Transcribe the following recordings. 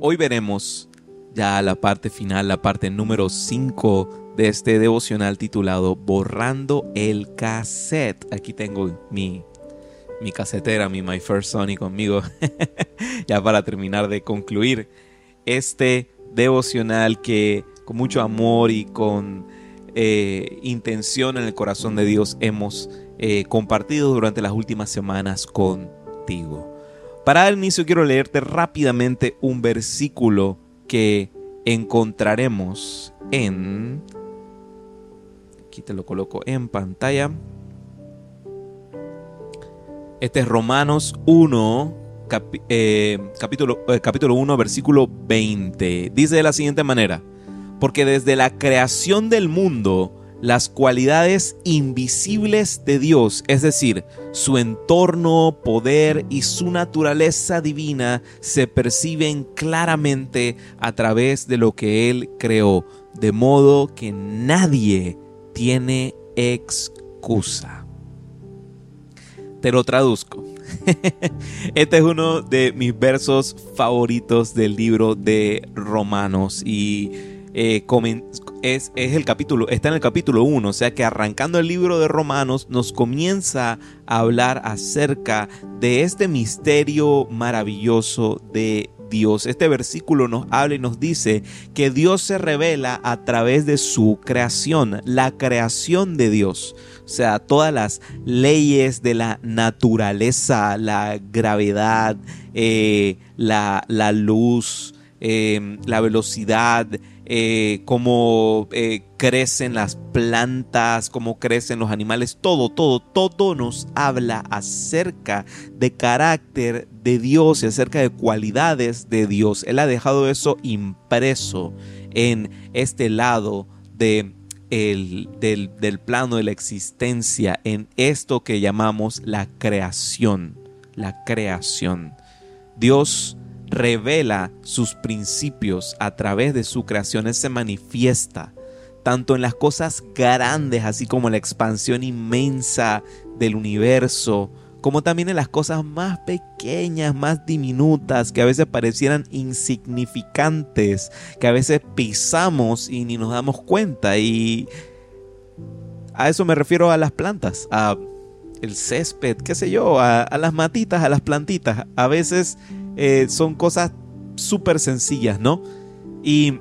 Hoy veremos ya la parte final, la parte número 5 de este devocional titulado Borrando el cassette. Aquí tengo mi, mi casetera, mi My First Sony conmigo, ya para terminar de concluir este devocional que con mucho amor y con eh, intención en el corazón de Dios hemos eh, compartido durante las últimas semanas contigo. Para dar inicio quiero leerte rápidamente un versículo que encontraremos en... Aquí te lo coloco en pantalla. Este es Romanos 1, eh, capítulo, eh, capítulo 1, versículo 20. Dice de la siguiente manera, porque desde la creación del mundo, las cualidades invisibles de Dios, es decir, su entorno, poder y su naturaleza divina se perciben claramente a través de lo que Él creó, de modo que nadie tiene excusa. Te lo traduzco. Este es uno de mis versos favoritos del libro de Romanos y eh, es, el capítulo, está en el capítulo 1, o sea que arrancando el libro de Romanos nos comienza a hablar acerca de este misterio maravilloso de Dios. Este versículo nos habla y nos dice que Dios se revela a través de su creación, la creación de Dios. O sea, todas las leyes de la naturaleza, la gravedad, eh, la, luz, eh, la velocidad, eh, cómo eh, crecen las plantas, cómo crecen los animales, todo, todo, todo nos habla acerca de carácter de Dios y acerca de cualidades de Dios. Él ha dejado eso impreso en este lado de el, del, del plano de la existencia, en esto que llamamos la creación, la creación. Dios revela sus principios a través de su creación, se manifiesta tanto en las cosas grandes, así como la expansión inmensa del universo, como también en las cosas más pequeñas, más diminutas, que a veces parecieran insignificantes, que a veces pisamos y ni nos damos cuenta. Y a eso me refiero a las plantas, a el césped, qué sé yo, a las matitas, a las plantitas. A veces eh, son cosas súper sencillas, ¿no? Y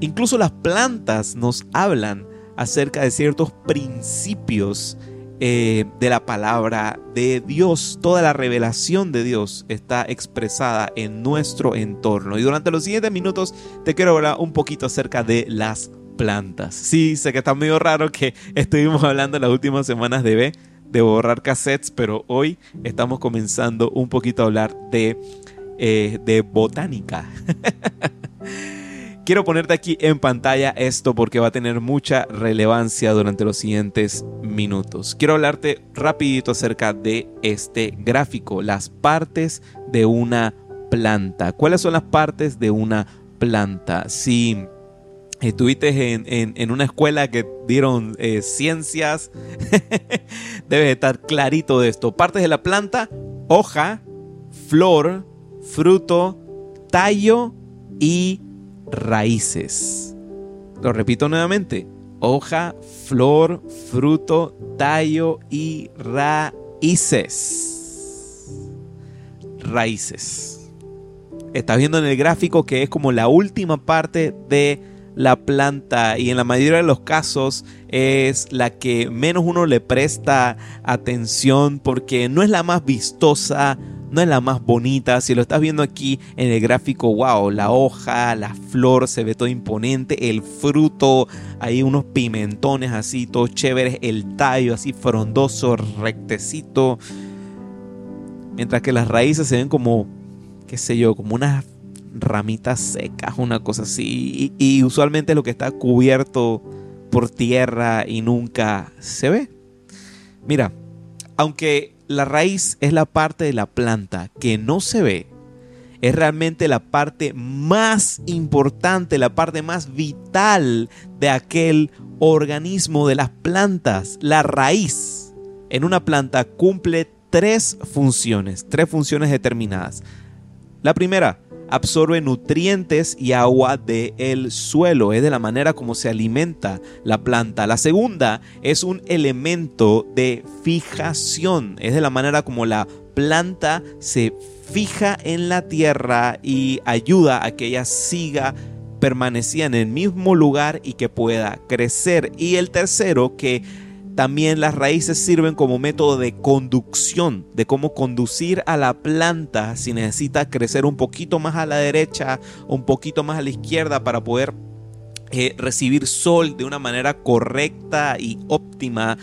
incluso las plantas nos hablan acerca de ciertos principios eh, de la palabra de Dios. Toda la revelación de Dios está expresada en nuestro entorno. Y durante los siguientes minutos te quiero hablar un poquito acerca de las plantas. Sí, sé que está medio raro que estuvimos hablando las últimas semanas de, de borrar cassettes, pero hoy estamos comenzando un poquito a hablar de eh, de botánica. Quiero ponerte aquí en pantalla esto porque va a tener mucha relevancia durante los siguientes minutos. Quiero hablarte rapidito acerca de este gráfico, las partes de una planta. ¿Cuáles son las partes de una planta? Si estuviste en, una escuela que dieron eh, ciencias, debes estar clarito de esto. Partes de la planta, hoja, flor, fruto, tallo y raíces. Lo repito nuevamente. Hoja, flor, fruto, tallo y raíces. Raíces. Estás viendo en el gráfico que es como la última parte de la planta y en la mayoría de los casos es la que menos uno le presta atención porque no es la más vistosa, no es la más bonita. Si lo estás viendo aquí en el gráfico, wow, la hoja, la flor se ve todo imponente, el fruto, hay unos pimentones así, todos chéveres, el tallo así frondoso, rectecito. Mientras que las raíces se ven como, qué sé yo, como unas ramitas secas, una cosa así. Y, y usualmente lo que está cubierto por tierra y nunca se ve. Mira, aunque la raíz es la parte de la planta que no se ve, es realmente la parte más importante, la parte más vital de aquel organismo de las plantas. La raíz en una planta cumple tres funciones, tres funciones determinadas. La primera, absorbe nutrientes y agua del suelo, es de la manera como se alimenta la planta. La segunda es un elemento de fijación, es de la manera como la planta se fija en la tierra y ayuda a que ella siga permanecida en el mismo lugar y que pueda crecer. Y el tercero, que también las raíces sirven como método de conducción, de cómo conducir a la planta si necesita crecer un poquito más a la derecha, un poquito más a la izquierda para poder eh, recibir sol de una manera correcta y óptima.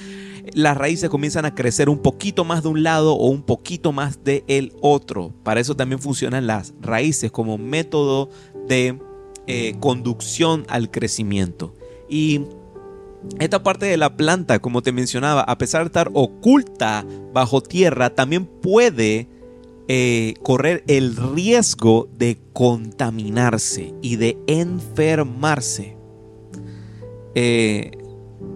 Las raíces comienzan a crecer un poquito más de un lado o un poquito más del el otro. Para eso también funcionan las raíces como método de eh, conducción al crecimiento. Y esta parte de la planta, como te mencionaba, a pesar de estar oculta bajo tierra, también puede eh, correr el riesgo de contaminarse y de enfermarse. Eh,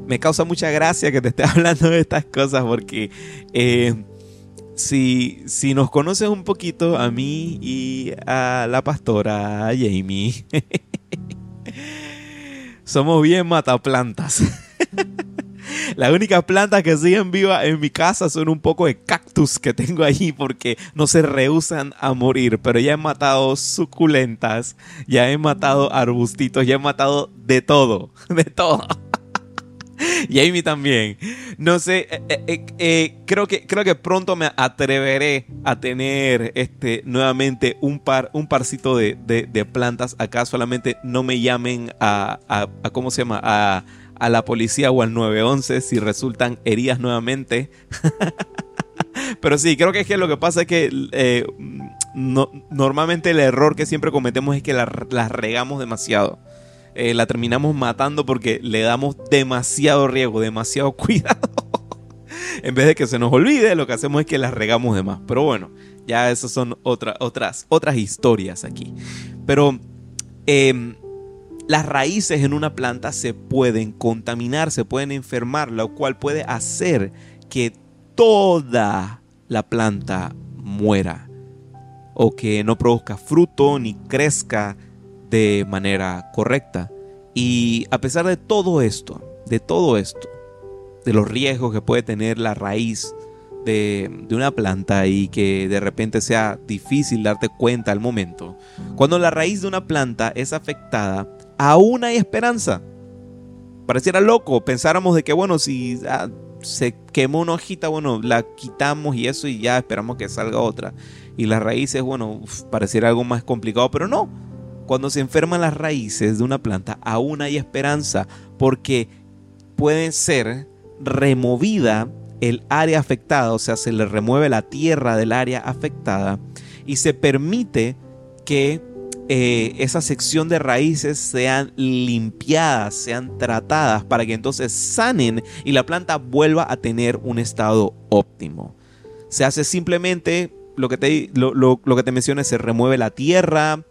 me causa mucha gracia que te esté hablando de estas cosas porque eh, si, si nos conoces un poquito a mí y a la pastora Jamie, somos bien mataplantas. Las únicas plantas que siguen vivas en mi casa son un poco de cactus que tengo allí porque no se rehusan a morir. Pero ya he matado suculentas, ya he matado arbustitos, ya he matado de todo, de todo. Y Amy también. No sé, eh, eh, eh, creo, que, creo que pronto me atreveré a tener este, nuevamente un par, un parcito de, plantas acá. Solamente no me llamen a, a ¿cómo se llama? A, a la policía o al 911 si resultan heridas nuevamente. Pero sí, creo que es que lo que pasa es que eh, normalmente el error que siempre cometemos es que las la regamos demasiado. Eh, la terminamos matando porque le damos demasiado riesgo, demasiado cuidado. en vez de que se nos olvide, lo que hacemos es que las regamos de más. Pero bueno, ya esas son otras otras historias aquí. Pero em, las raíces en una planta se pueden contaminar, se pueden enfermar, lo cual puede hacer que toda la planta muera o que no produzca fruto ni crezca de manera correcta. Y a pesar de todo esto, de todo esto, de los riesgos que puede tener la raíz de, una planta y que de repente sea difícil darte cuenta al momento, cuando la raíz de una planta es afectada, aún hay esperanza. Pareciera loco, pensáramos de que, bueno, si ah, se quemó una hojita, bueno, la quitamos y eso y ya esperamos que salga otra. Y las raíces, bueno, pareciera algo más complicado, pero no. Cuando se enferman las raíces de una planta, aún hay esperanza, porque puede ser removida el área afectada, o sea, se le remueve la tierra del área afectada y se permite que eh, esa sección de raíces sean limpiadas, sean tratadas para que entonces sanen y la planta vuelva a tener un estado óptimo. Se hace simplemente lo que te, lo, que te mencioné, se remueve la tierra,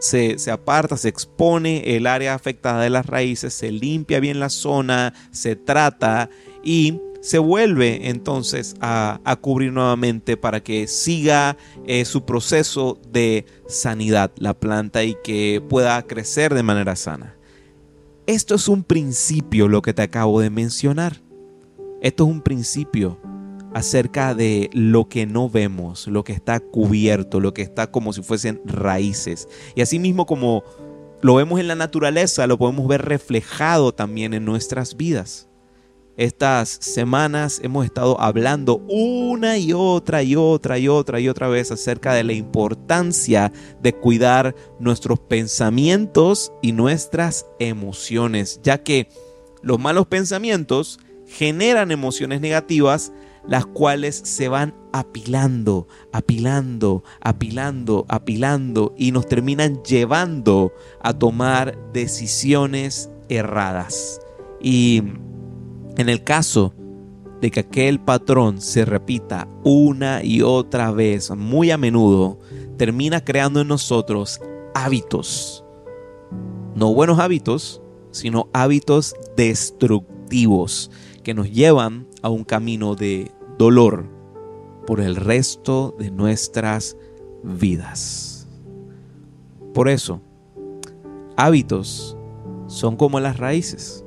se, se, aparta, se expone el área afectada de las raíces, se limpia bien la zona, se trata y se vuelve entonces a, cubrir nuevamente para que siga eh, su proceso de sanidad la planta y que pueda crecer de manera sana. Esto es un principio lo que te acabo de mencionar. Esto es un principio acerca de lo que no vemos, lo que está cubierto, lo que está como si fuesen raíces. Y asimismo como lo vemos en la naturaleza, lo podemos ver reflejado también en nuestras vidas. Estas semanas hemos estado hablando una y otra y otra y otra y otra vez acerca de la importancia de cuidar nuestros pensamientos y nuestras emociones, ya que los malos pensamientos generan emociones negativas, las cuales se van apilando, apilando, apilando, apilando y nos terminan llevando a tomar decisiones erradas. Y en el caso de que aquel patrón se repita una y otra vez, muy a menudo, termina creando en nosotros hábitos. No buenos hábitos, sino hábitos destructivos que nos llevan a un camino de dolor por el resto de nuestras vidas. Por eso, hábitos son como las raíces,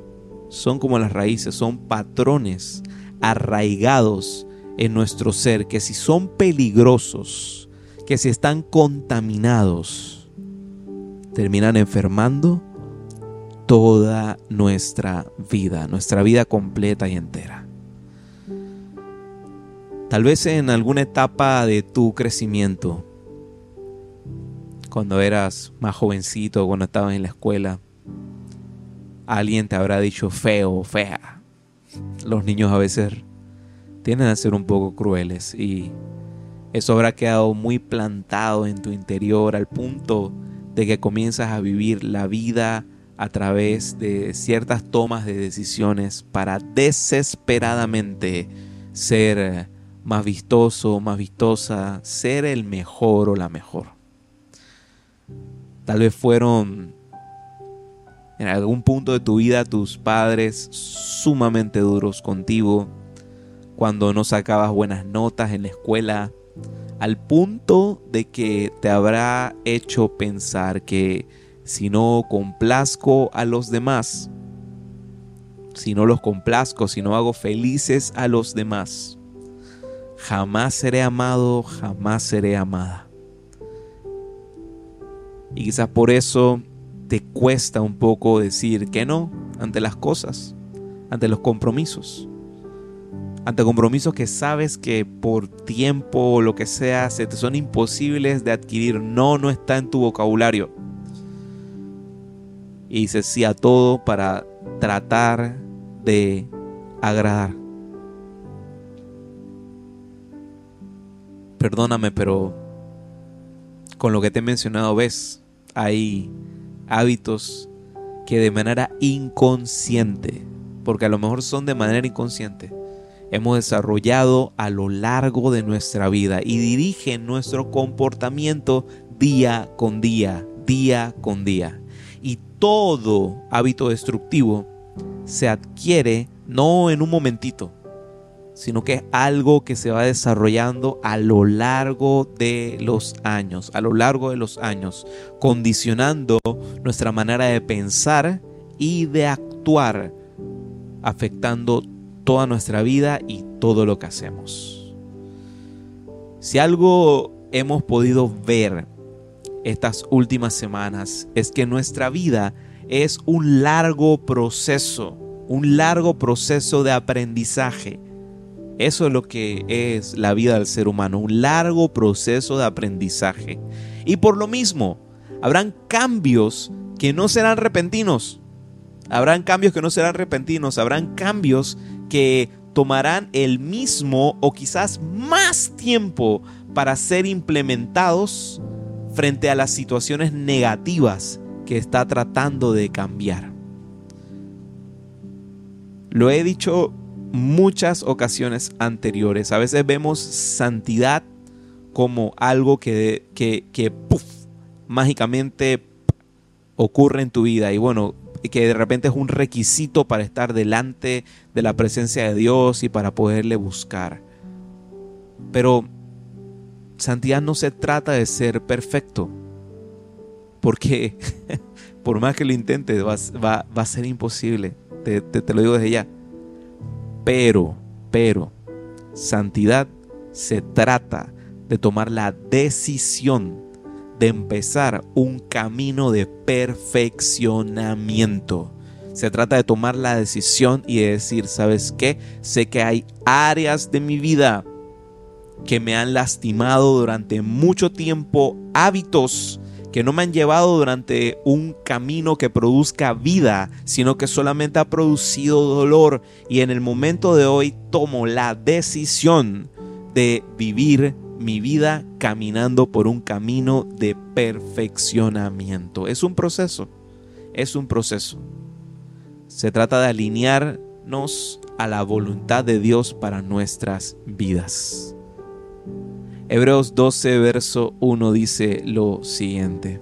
son como las raíces, son patrones arraigados en nuestro ser que si son peligrosos, que si están contaminados, terminan enfermando toda nuestra vida, nuestra vida completa y entera. Tal vez en alguna etapa de tu crecimiento, cuando eras más jovencito, cuando estabas en la escuela, alguien te habrá dicho feo o fea. Los niños a veces tienden a ser un poco crueles y eso habrá quedado muy plantado en tu interior al punto de que comienzas a vivir la vida a través de ciertas tomas de decisiones para desesperadamente ser más vistoso, más vistosa, ser el mejor o la mejor. Tal vez fueron en algún punto de tu vida tus padres sumamente duros contigo, cuando no sacabas buenas notas en la escuela, al punto de que te habrá hecho pensar que si no complazco a los demás, si no los complazco, si no hago felices a los demás, jamás seré amado, jamás seré amada. Y quizás por eso te cuesta un poco decir que no ante las cosas, ante los compromisos. Ante compromisos que sabes que por tiempo o lo que sea se te son imposibles de adquirir. No, no está en tu vocabulario. Y dices sí a todo para tratar de agradar. Perdóname, pero con lo que te he mencionado, ves, hay hábitos que de manera inconsciente, porque a lo mejor son de manera inconsciente, hemos desarrollado a lo largo de nuestra vida y dirigen nuestro comportamiento día con día, día con día. Y todo hábito destructivo se adquiere no en un momentito, sino que es algo que se va desarrollando a lo largo de los años, a lo largo de los años, condicionando nuestra manera de pensar y de actuar, afectando toda nuestra vida y todo lo que hacemos. Si algo hemos podido ver estas últimas semanas es que nuestra vida es un largo proceso, un largo proceso de aprendizaje eso es lo que es la vida del ser humano, un largo proceso de aprendizaje. Y por lo mismo, habrán cambios que no serán repentinos. Habrán cambios que no serán repentinos, habrán cambios que tomarán el mismo o quizás más tiempo para ser implementados frente a las situaciones negativas que está tratando de cambiar. Lo he dicho muchas ocasiones anteriores. A veces vemos santidad como algo que, que, que mágicamente ocurre en tu vida y bueno, que de repente es un requisito para estar delante de la presencia de Dios y para poderle buscar. Pero santidad no se trata de ser perfecto, porque por más que lo intentes va, va, a ser imposible, te, te lo digo desde ya. Pero, pero, santidad se trata de tomar la decisión de empezar un camino de perfeccionamiento. Se trata de tomar la decisión y de decir, ¿sabes qué? Sé que hay áreas de mi vida que me han lastimado durante mucho tiempo, hábitos que no me han llevado durante un camino que produzca vida, sino que solamente ha producido dolor. Y en el momento de hoy tomo la decisión de vivir mi vida caminando por un camino de perfeccionamiento. Es un proceso, es un proceso. Se trata de alinearnos a la voluntad de Dios para nuestras vidas. Hebreos 12, verso 1 dice lo siguiente.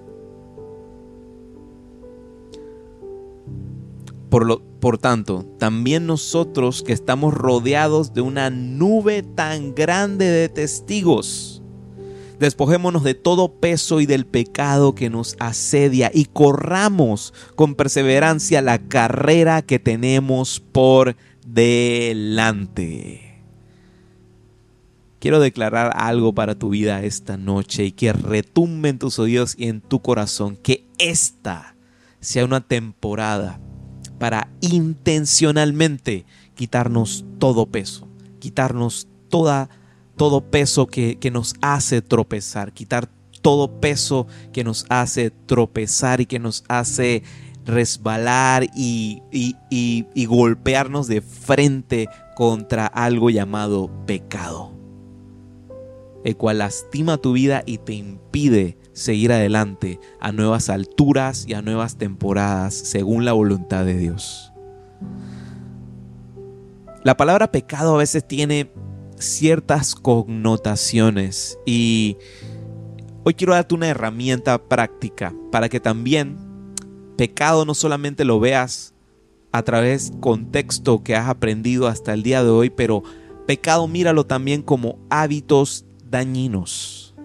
Por, lo, por tanto, también nosotros que estamos rodeados de una nube tan grande de testigos, Despojémonos de todo peso y del pecado que nos asedia y corramos con perseverancia la carrera que tenemos por delante. Quiero declarar algo para tu vida esta noche y que retumbe en tus oídos y en tu corazón. Que esta sea una temporada para intencionalmente quitarnos todo peso, quitarnos toda, todo peso que, que nos hace tropezar, quitar todo peso que nos hace tropezar y que nos hace resbalar y, y, y, y, golpearnos de frente contra algo llamado pecado el cual lastima tu vida y te impide seguir adelante a nuevas alturas y a nuevas temporadas según la voluntad de Dios. La palabra pecado a veces tiene ciertas connotaciones y hoy quiero darte una herramienta práctica para que también pecado no solamente lo veas a través contexto que has aprendido hasta el día de hoy, pero pecado míralo también como hábitos dañinos.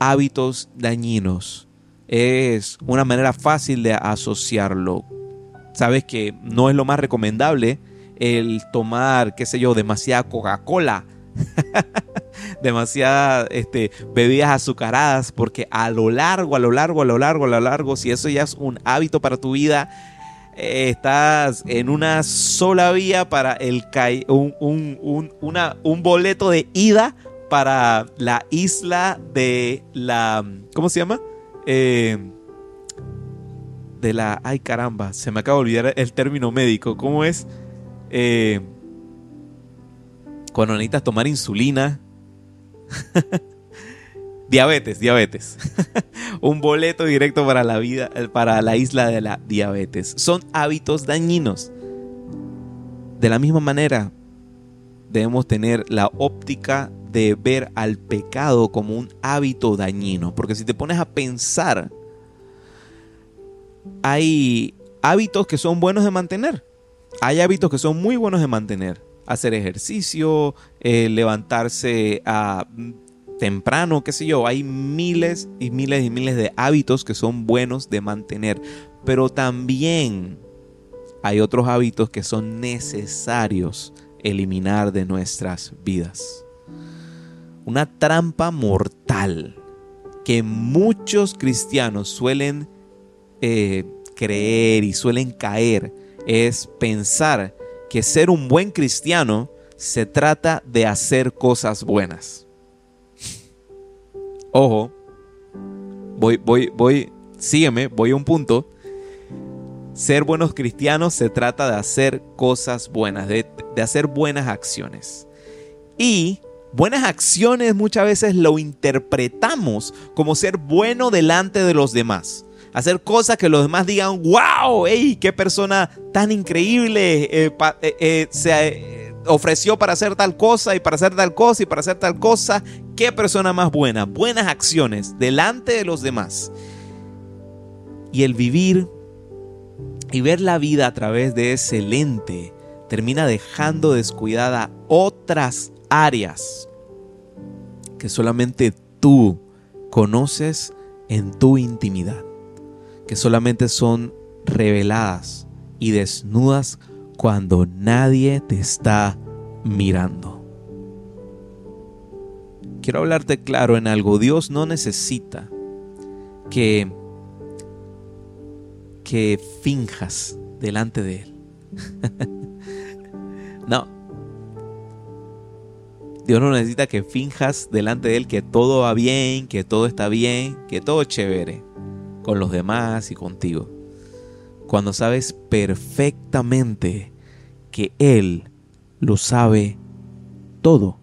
Hábitos dañinos. Es una manera fácil de asociarlo. Sabes que no es lo más recomendable el tomar, qué sé yo, demasiada Coca-Cola. demasiadas este, bebidas azucaradas, porque a lo largo, a lo largo, a lo largo, a lo largo, si eso ya es un hábito para tu vida, eh, estás en una sola vía para el un, un, una, un boleto de ida para la isla de la... ¿Cómo se llama? Eh, de la... Ay caramba, se me acaba de olvidar el término médico. ¿Cómo es? Eh, cuando necesitas tomar insulina. diabetes, diabetes. Un boleto directo para la vida, eh, para la isla de la diabetes. Son hábitos dañinos. De la misma manera, debemos tener la óptica de ver al pecado como un hábito dañino. Porque si te pones a pensar, hay hábitos que son buenos de mantener. Hay hábitos que son muy buenos de mantener. Hacer ejercicio, eh, levantarse a temprano, qué sé yo. Hay miles y miles y miles de hábitos que son buenos de mantener. Pero también hay otros hábitos que son necesarios eliminar de nuestras vidas una trampa mortal que muchos cristianos suelen eh, creer y suelen caer es pensar que ser un buen cristiano se trata de hacer cosas buenas. Ojo, voy, voy, voy, sígueme, voy a un punto. Ser buenos cristianos se trata de hacer cosas buenas, de, de hacer buenas acciones. Y Buenas acciones muchas veces lo interpretamos como ser bueno delante de los demás. Hacer cosas que los demás digan, wow, hey, qué persona tan increíble eh, eh, eh, se ofreció para hacer tal cosa y para hacer tal cosa y para hacer tal cosa. Qué persona más buena. Buenas acciones delante de los demás. Y el vivir y ver la vida a través de ese lente termina dejando descuidada otras áreas que solamente tú conoces en tu intimidad, que solamente son reveladas y desnudas cuando nadie te está mirando. Quiero hablarte claro en algo, Dios no necesita que que finjas delante de él. no, Dios no necesita que finjas delante de Él que todo va bien, que todo está bien, que todo es chévere con los demás y contigo. Cuando sabes perfectamente que Él lo sabe todo.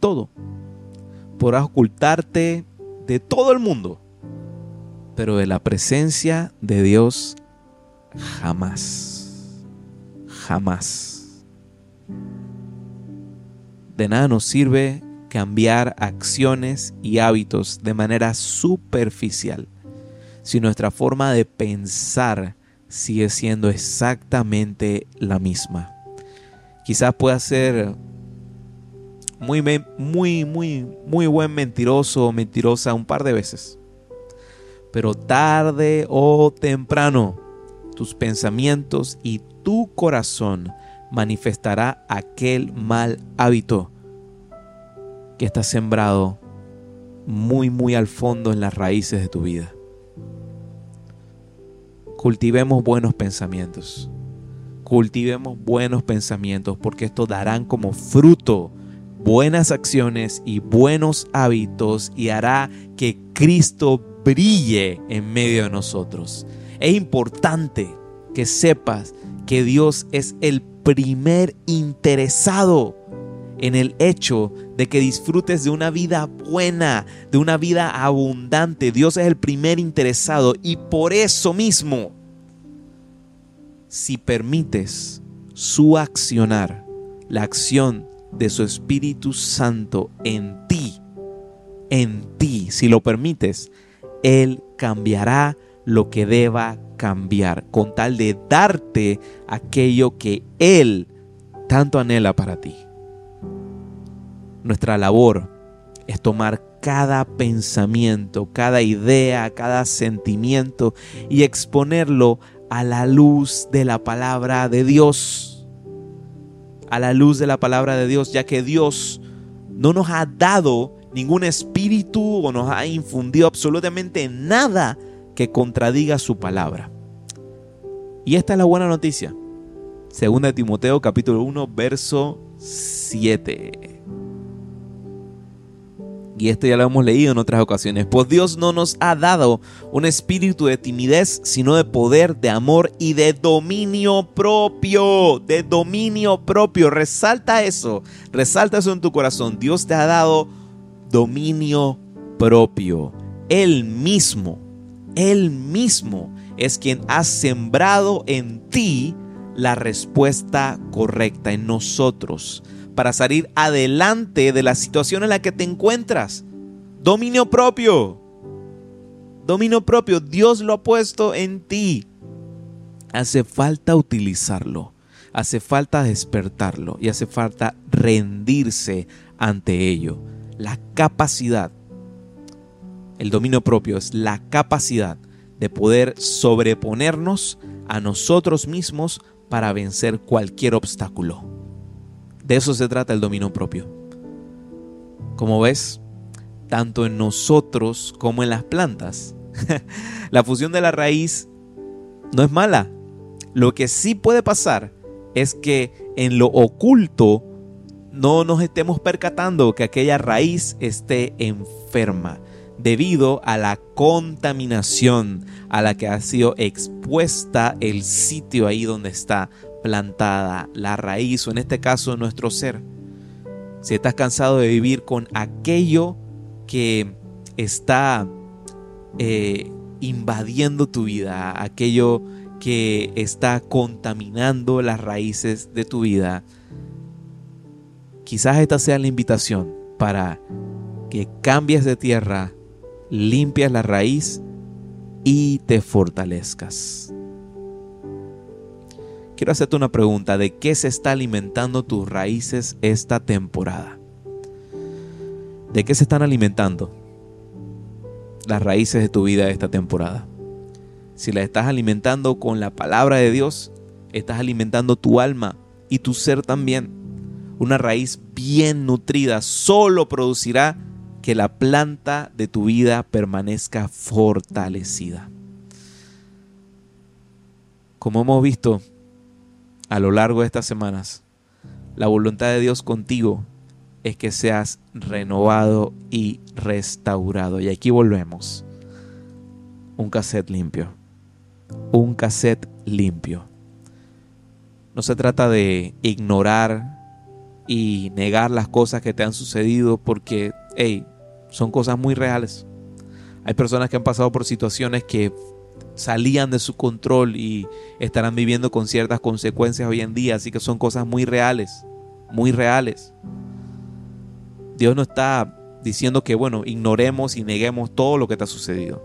Todo. Podrás ocultarte de todo el mundo, pero de la presencia de Dios jamás. Jamás. De nada nos sirve cambiar acciones y hábitos de manera superficial si nuestra forma de pensar sigue siendo exactamente la misma. Quizás pueda ser muy, muy, muy, muy buen mentiroso o mentirosa un par de veces. Pero tarde o temprano, tus pensamientos y tu corazón manifestará aquel mal hábito que está sembrado muy, muy al fondo en las raíces de tu vida. Cultivemos buenos pensamientos. Cultivemos buenos pensamientos porque esto darán como fruto buenas acciones y buenos hábitos y hará que Cristo brille en medio de nosotros. Es importante que sepas que Dios es el primer interesado en el hecho de que disfrutes de una vida buena, de una vida abundante. Dios es el primer interesado y por eso mismo, si permites su accionar, la acción de su Espíritu Santo en ti, en ti, si lo permites, Él cambiará lo que deba cambiar con tal de darte aquello que Él tanto anhela para ti. Nuestra labor es tomar cada pensamiento, cada idea, cada sentimiento y exponerlo a la luz de la palabra de Dios. A la luz de la palabra de Dios, ya que Dios no nos ha dado ningún espíritu o nos ha infundido absolutamente nada que contradiga su palabra. Y esta es la buena noticia. Segunda Timoteo capítulo 1 verso 7. Y esto ya lo hemos leído en otras ocasiones. Pues Dios no nos ha dado un espíritu de timidez, sino de poder, de amor y de dominio propio. De dominio propio. Resalta eso. Resalta eso en tu corazón. Dios te ha dado dominio propio. Él mismo, Él mismo es quien ha sembrado en ti la respuesta correcta, en nosotros para salir adelante de la situación en la que te encuentras. Dominio propio. Dominio propio. Dios lo ha puesto en ti. Hace falta utilizarlo. Hace falta despertarlo. Y hace falta rendirse ante ello. La capacidad. El dominio propio es la capacidad de poder sobreponernos a nosotros mismos para vencer cualquier obstáculo. De eso se trata el dominio propio. Como ves, tanto en nosotros como en las plantas, la fusión de la raíz no es mala. Lo que sí puede pasar es que en lo oculto no nos estemos percatando que aquella raíz esté enferma debido a la contaminación a la que ha sido expuesta el sitio ahí donde está plantada, la raíz o en este caso nuestro ser. Si estás cansado de vivir con aquello que está eh, invadiendo tu vida, aquello que está contaminando las raíces de tu vida, quizás esta sea la invitación para que cambies de tierra, limpias la raíz y te fortalezcas quiero hacerte una pregunta. ¿De qué se está alimentando tus raíces esta temporada? ¿De qué se están alimentando las raíces de tu vida esta temporada? Si las estás alimentando con la palabra de Dios, estás alimentando tu alma y tu ser también. Una raíz bien nutrida solo producirá que la planta de tu vida permanezca fortalecida. Como hemos visto, a lo largo de estas semanas, la voluntad de Dios contigo es que seas renovado y restaurado. Y aquí volvemos. Un cassette limpio. Un cassette limpio. No se trata de ignorar y negar las cosas que te han sucedido porque, hey, son cosas muy reales. Hay personas que han pasado por situaciones que salían de su control y estarán viviendo con ciertas consecuencias hoy en día. Así que son cosas muy reales, muy reales. Dios no está diciendo que, bueno, ignoremos y neguemos todo lo que te ha sucedido,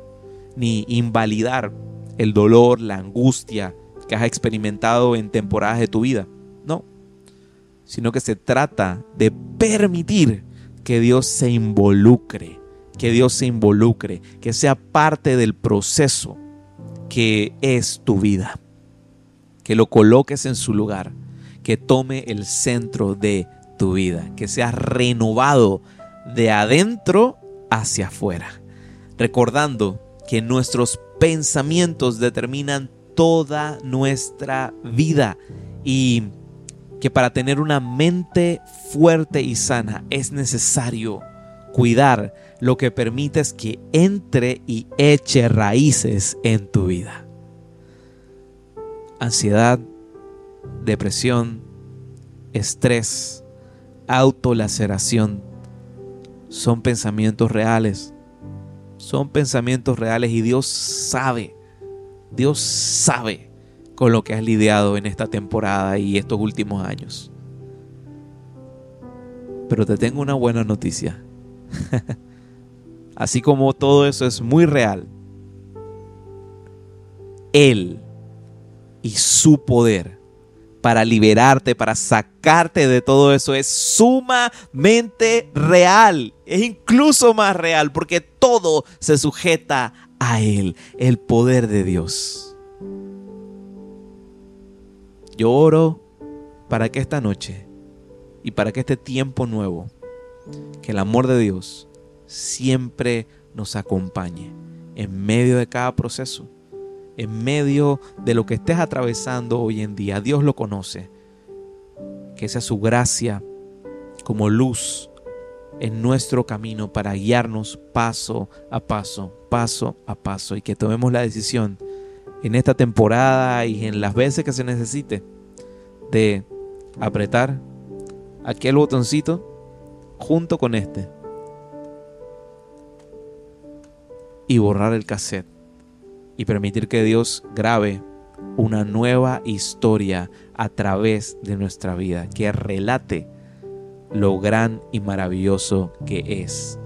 ni invalidar el dolor, la angustia que has experimentado en temporadas de tu vida. No. sino que se trata de permitir que Dios se involucre, que Dios se involucre, que sea parte del proceso que es tu vida, que lo coloques en su lugar, que tome el centro de tu vida, que seas renovado de adentro hacia afuera, recordando que nuestros pensamientos determinan toda nuestra vida. Y que para tener una mente fuerte y sana es necesario cuidar lo que permites que entre y eche raíces en tu vida. Ansiedad, depresión, estrés, autolaceración son pensamientos reales. Son pensamientos reales y Dios sabe, Dios sabe con lo que has lidiado en esta temporada y estos últimos años. Pero te tengo una buena noticia. Así como todo eso es muy real, Él y su poder para liberarte, para sacarte de todo eso es sumamente real. Es incluso más real porque todo se sujeta a Él, el poder de Dios. Yo oro para que esta noche y para que este tiempo nuevo, que el amor de Dios siempre nos acompañe en medio de cada proceso, en medio de lo que estés atravesando hoy en día. Dios lo conoce. Que sea su gracia como luz en nuestro camino para guiarnos paso a paso, paso a paso y que tomemos la decisión en esta temporada y en las veces que se necesite de apretar aquel botoncito junto con este y borrar el cassette y permitir que Dios grabe una nueva historia a través de nuestra vida, que relate lo gran y maravilloso que es